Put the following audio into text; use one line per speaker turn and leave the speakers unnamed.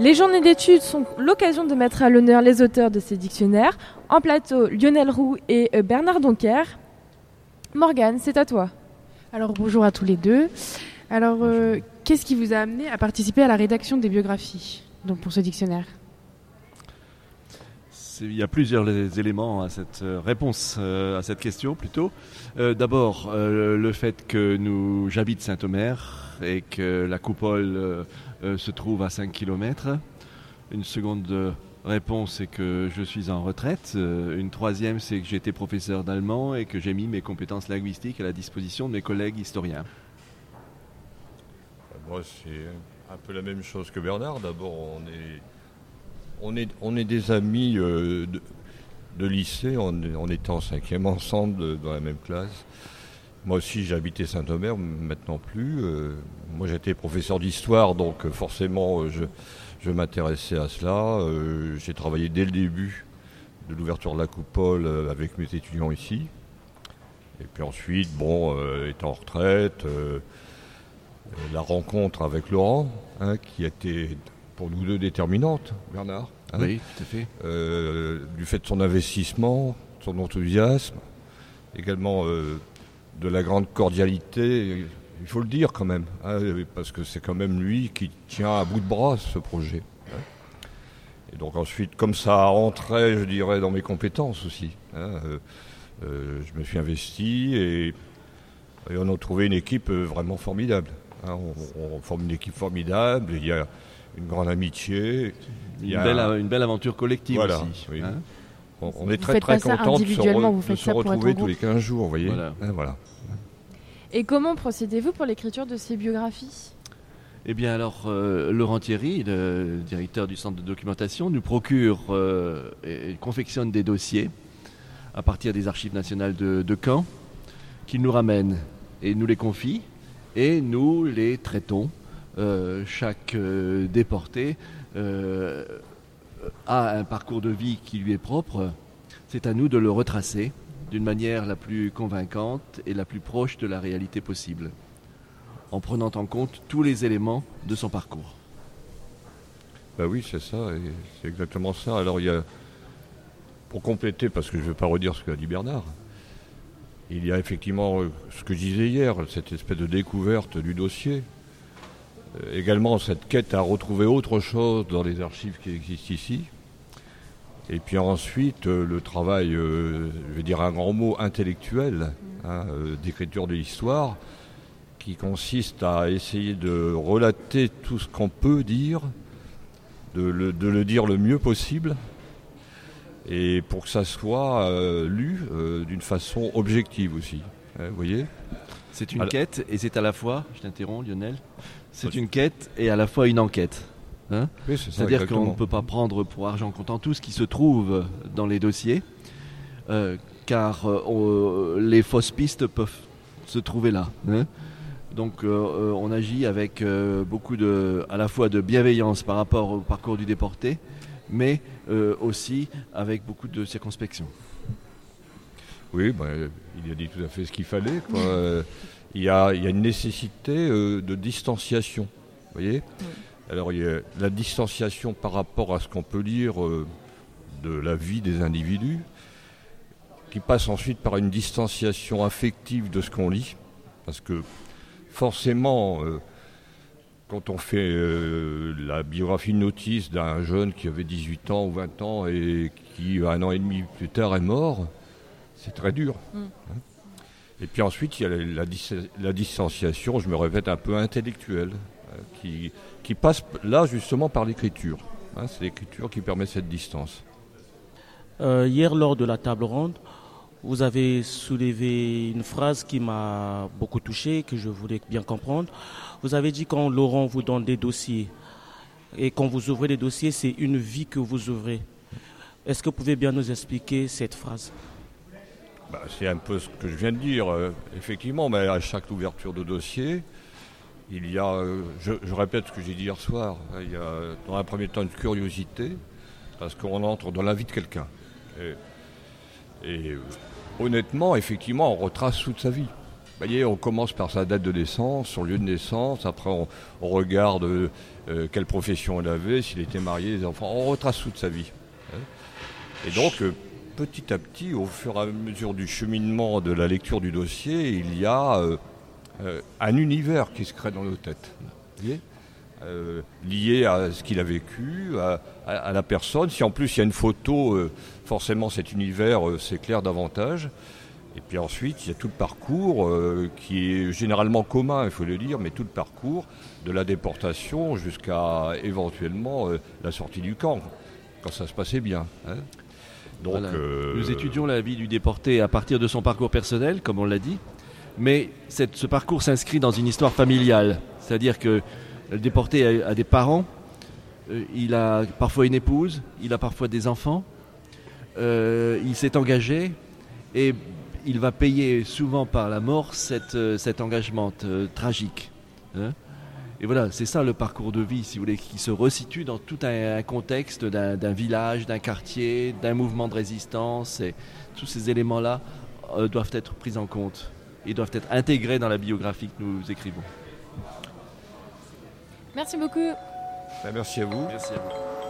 Les journées d'études sont l'occasion de mettre à l'honneur les auteurs de ces dictionnaires. En plateau, Lionel Roux et euh, Bernard Donker. Morgane, c'est à toi.
Alors bonjour à tous les deux. Alors euh, qu'est-ce qui vous a amené à participer à la rédaction des biographies donc pour ce dictionnaire?
Il y a plusieurs éléments à cette euh, réponse à cette question plutôt. D'abord, le fait que nous j'habite Saint-Omer et que la coupole euh, se trouve à 5 km. Une seconde réponse, c'est que je suis en retraite. Euh, une troisième, c'est que été professeur d'allemand et que j'ai mis mes compétences linguistiques à la disposition de mes collègues historiens.
Moi, c'est un peu la même chose que Bernard. D'abord, on est, des amis euh, de, lycée. On, on était en cinquième ensemble dans la même classe. Moi aussi, j'ai habité Saint-Omer, maintenant plus. Euh, moi, j'étais professeur d'histoire, donc euh, forcément, euh, je, m'intéressais à cela. j'ai travaillé dès le début de l'ouverture de la coupole avec mes étudiants ici. Et puis ensuite, bon, étant en retraite, la rencontre avec Laurent, hein, qui a été pour nous deux déterminante, Bernard.
Hein. oui, tout à fait.
du fait de son investissement, son enthousiasme, également de la grande cordialité, il faut le dire quand même, hein, parce que c'est quand même lui qui tient à bout de bras ce projet. Hein. Et donc ensuite, comme ça rentrait, je dirais, dans mes compétences aussi, hein, euh, euh, je me suis investi et, on a trouvé une équipe euh, vraiment formidable. On, forme une équipe formidable, il y a une grande amitié.
Il y a une, belle, aventure collective aussi.
On, est très très content de se, retrouver tous les 15 jours, vous voyez. Voilà.
Et comment procédez-vous pour l'écriture de ces biographies?
Eh bien alors, euh, Laurent Thierry, le directeur du centre de documentation, nous procure euh, et confectionne des dossiers à partir des archives nationales de, Caen, qu'il nous ramène et nous les confie, et nous les traitons. Euh, chaque déporté a un parcours de vie qui lui est propre, c'est à nous de le retracer d'une manière la plus convaincante et la plus proche de la réalité possible, en prenant en compte tous les éléments de son parcours.
Ben oui, c'est ça, c'est exactement ça. Alors il y a, pour compléter, parce que je ne vais pas redire ce qu'a dit Bernard, il y a effectivement euh, ce que je disais hier, cette espèce de découverte du dossier, également cette quête à retrouver autre chose dans les archives qui existent ici. Et puis ensuite, euh, le travail, euh, je vais dire un grand mot, intellectuel, hein, d'écriture de l'histoire, qui consiste à essayer de relater tout ce qu'on peut dire, de le, dire le mieux possible, et pour que ça soit lu d'une façon objective aussi. Vous voyez
C'est une quête, et c'est à la fois, je t'interromps Lionel, c'est une quête et à la fois une enquête. Hein? C'est-à-dire qu'on ne peut pas prendre pour argent comptant tout ce qui se trouve dans les dossiers, euh, car euh, les fausses pistes peuvent se trouver là. Hein? Donc euh, on agit avec beaucoup de, à la fois de bienveillance par rapport au parcours du déporté, mais aussi avec beaucoup de circonspection.
Oui, ben, il a dit tout à fait ce qu'il fallait. il y, a, une nécessité euh, de distanciation. voyez? Alors il y a la distanciation par rapport à ce qu'on peut lire euh, de la vie des individus, qui passe ensuite par une distanciation affective de ce qu'on lit, parce que forcément, euh, quand on fait la biographie de notice d'un jeune qui avait 18 ans ou 20 ans et qui, un an et demi plus tard, est mort, c'est très dur. Mm. Hein. Et puis ensuite, il y a la, distanciation, je me répète, un peu intellectuelle, hein, qui, qui, passe là justement par l'écriture. Hein. c'est l'écriture qui permet cette distance.
Euh, hier, lors de la table ronde, vous avez soulevé une phrase qui m'a beaucoup touché, que je voulais bien comprendre. Vous avez dit quand Laurent vous donne des dossiers, et quand vous ouvrez des dossiers, c'est une vie que vous ouvrez. Est-ce que vous pouvez bien nous expliquer cette phrase?
Bah, c'est un peu ce que je viens de dire. Euh, effectivement, mais à chaque ouverture de dossier, il y a, euh, je, répète ce que j'ai dit hier soir, hein, il y a dans un premier temps une curiosité, parce qu'on entre dans la vie de quelqu'un. Et, euh, honnêtement, effectivement, on retrace toute sa vie. voyez, on commence par sa date de naissance, son lieu de naissance, après on, regarde quelle profession il avait, s'il était marié, les enfants, on retrace toute sa vie. Hein. Et donc, petit à petit, au fur et à mesure du cheminement de la lecture du dossier, il y a un univers qui se crée dans nos têtes. lié à ce qu'il a vécu, à, la personne. Si en plus il y a une photo, forcément cet univers s'éclaire davantage. Et puis ensuite, il y a tout le parcours euh, qui est généralement commun, il faut le dire, mais tout le parcours de la déportation jusqu'à éventuellement euh, la sortie du camp, quand ça se passait bien. Hein.
Donc, euh, Nous étudions la vie du déporté à partir de son parcours personnel, comme on l'a dit, mais ce parcours s'inscrit dans une histoire familiale, c'est-à-dire que le déporté a, a des parents, il a parfois une épouse, il a parfois des enfants, il s'est engagé, et il va payer souvent par la mort euh, cet engagement euh, tragique. Hein. Et voilà, c'est ça le parcours de vie, si vous voulez, qui se resitue dans tout un, contexte d'un village, d'un quartier, d'un mouvement de résistance. Et tous ces éléments-là euh, doivent être pris en compte et doivent être intégrés dans la biographie que nous écrivons.
Merci beaucoup.
Ben, merci à vous.
Merci à vous.